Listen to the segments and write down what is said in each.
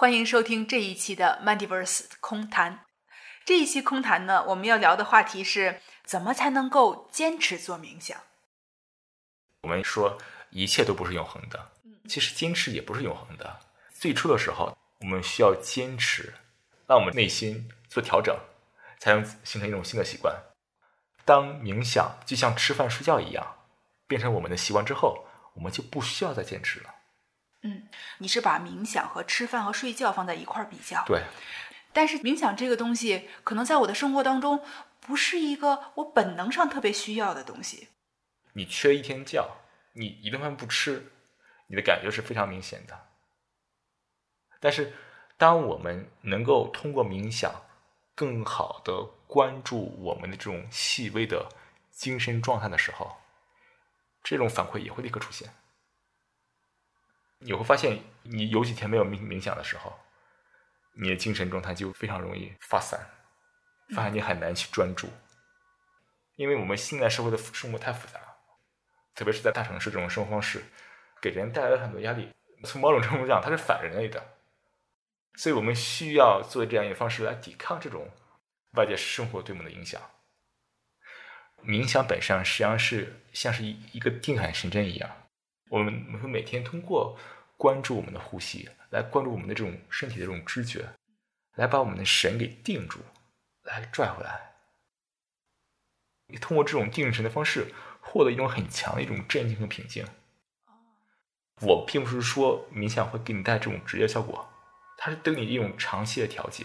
欢迎收听这一期的 Mandiverse 空谈。这一期空谈呢，我们要聊的话题是怎么才能够坚持做冥想。我们说一切都不是永恒的，其实坚持也不是永恒的。最初的时候，我们需要坚持，让我们内心做调整，才能形成一种新的习惯。当冥想就像吃饭睡觉一样，变成我们的习惯之后，我们就不需要再坚持了。嗯，你是把冥想和吃饭和睡觉放在一块儿比较。对。但是冥想这个东西，可能在我的生活当中，不是一个我本能上特别需要的东西。你缺一天觉，你一顿饭不吃，你的感觉是非常明显的。但是，当我们能够通过冥想，更好的关注我们的这种细微的精神状态的时候，这种反馈也会立刻出现。你会发现，你有几天没有冥冥想的时候。你的精神状态就非常容易发散，发现你很难去专注，因为我们现在社会的生活太复杂了，特别是在大城市这种生活方式，给人带来了很多压力。从某种程度上，它是反人类的，所以我们需要做这样一个方式来抵抗这种外界生活对我们的影响。冥想本身实际上是像是一一个定海神针一样，我们会每天通过关注我们的呼吸。来关注我们的这种身体的这种知觉，来把我们的神给定住，来拽回来。你通过这种定神的方式，获得一种很强的一种镇静和平静。我并不是说冥想会给你带这种直接效果，它是对你一种长期的调节。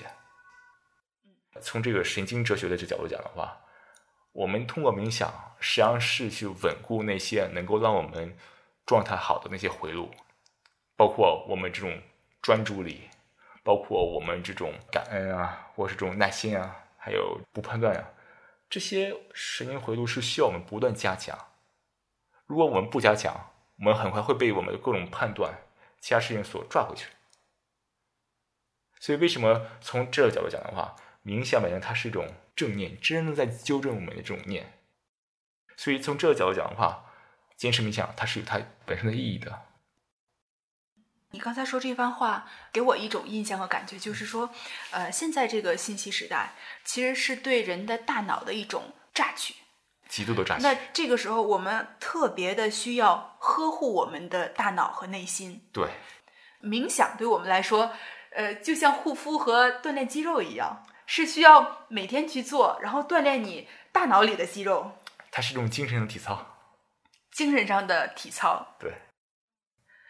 从这个神经哲学的这角度讲的话，我们通过冥想，实际上是去稳固那些能够让我们状态好的那些回路，包括我们这种。专注力，包括我们这种感恩啊，或是这种耐心啊，还有不判断啊，这些神经回路是需要我们不断加强。如果我们不加强，我们很快会被我们的各种判断、其他事情所抓回去。所以，为什么从这个角度讲的话，冥想本身它是一种正念，真的在纠正我们的这种念。所以，从这个角度讲的话，坚持冥想它是有它本身的意义的。你刚才说这番话，给我一种印象和感觉，就是说，呃，现在这个信息时代，其实是对人的大脑的一种榨取，极度的榨取。那这个时候，我们特别的需要呵护我们的大脑和内心。对，冥想对我们来说，呃，就像护肤和锻炼肌肉一样，是需要每天去做，然后锻炼你大脑里的肌肉。它是一种精神的体操，精神上的体操。对。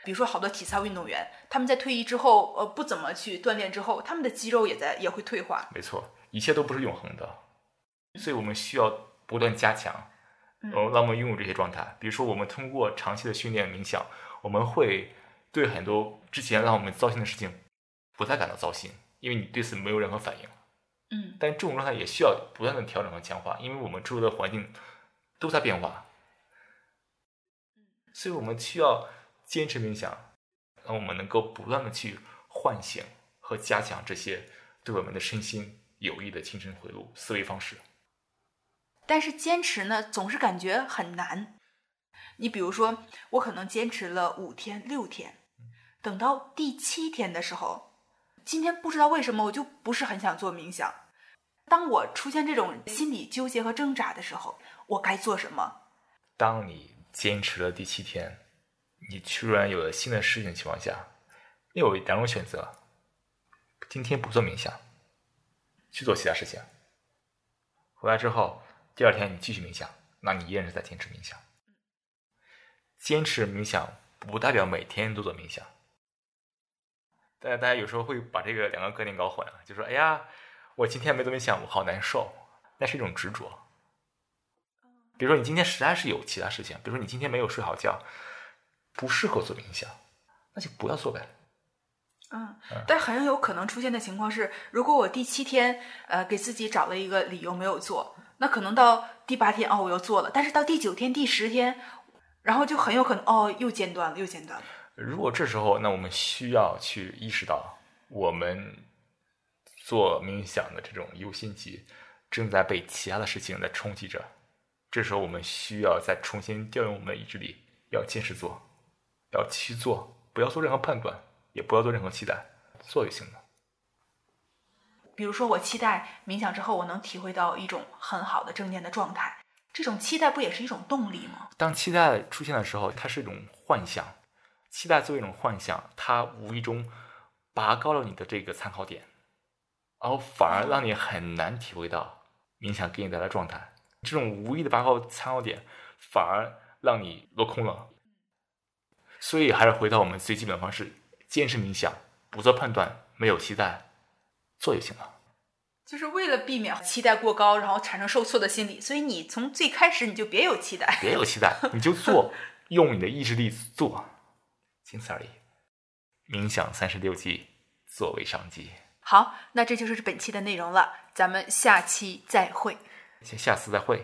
比如说，好多体操运动员，他们在退役之后，呃，不怎么去锻炼之后，他们的肌肉也在也会退化。没错，一切都不是永恒的，所以我们需要不断加强，呃，让我们拥有这些状态。比如说，我们通过长期的训练冥想，我们会对很多之前让我们糟心的事情不再感到糟心，因为你对此没有任何反应。嗯。但这种状态也需要不断的调整和强化，因为我们周围的环境都在变化。所以我们需要。坚持冥想，让我们能够不断的去唤醒和加强这些对我们的身心有益的精神回路思维方式。但是坚持呢，总是感觉很难。你比如说，我可能坚持了五天、六天，等到第七天的时候，今天不知道为什么我就不是很想做冥想。当我出现这种心理纠结和挣扎的时候，我该做什么？当你坚持了第七天。你突然有了新的事情的情况下，你有两种选择：今天不做冥想，去做其他事情。回来之后，第二天你继续冥想，那你依然是在坚持冥想。坚持冥想不代表每天都做冥想。大家大家有时候会把这个两个概念搞混了，就说：“哎呀，我今天没做冥想，我好难受。”那是一种执着。比如说，你今天实在是有其他事情，比如说你今天没有睡好觉。不适合做冥想，那就不要做呗。嗯，但很有可能出现的情况是，如果我第七天呃给自己找了一个理由没有做，那可能到第八天哦我又做了，但是到第九天、第十天，然后就很有可能哦又间断了，又间断了。如果这时候，那我们需要去意识到，我们做冥想的这种优先级正在被其他的事情在冲击着，这时候我们需要再重新调用我们的意志力，要坚持做。要去做，不要做任何判断，也不要做任何期待，做就行了。比如说，我期待冥想之后，我能体会到一种很好的正念的状态，这种期待不也是一种动力吗？当期待出现的时候，它是一种幻象。期待作为一种幻象，它无意中拔高了你的这个参考点，然后反而让你很难体会到冥想给你带来状态。这种无意的拔高参考点，反而让你落空了。所以还是回到我们最基本的方式：坚持冥想，不做判断，没有期待，做就行了。就是为了避免期待过高，然后产生受挫的心理，所以你从最开始你就别有期待，别有期待，你就做，用你的意志力做。仅此而已。冥想三十六计，作为商机。好，那这就是本期的内容了，咱们下期再会。下下次再会。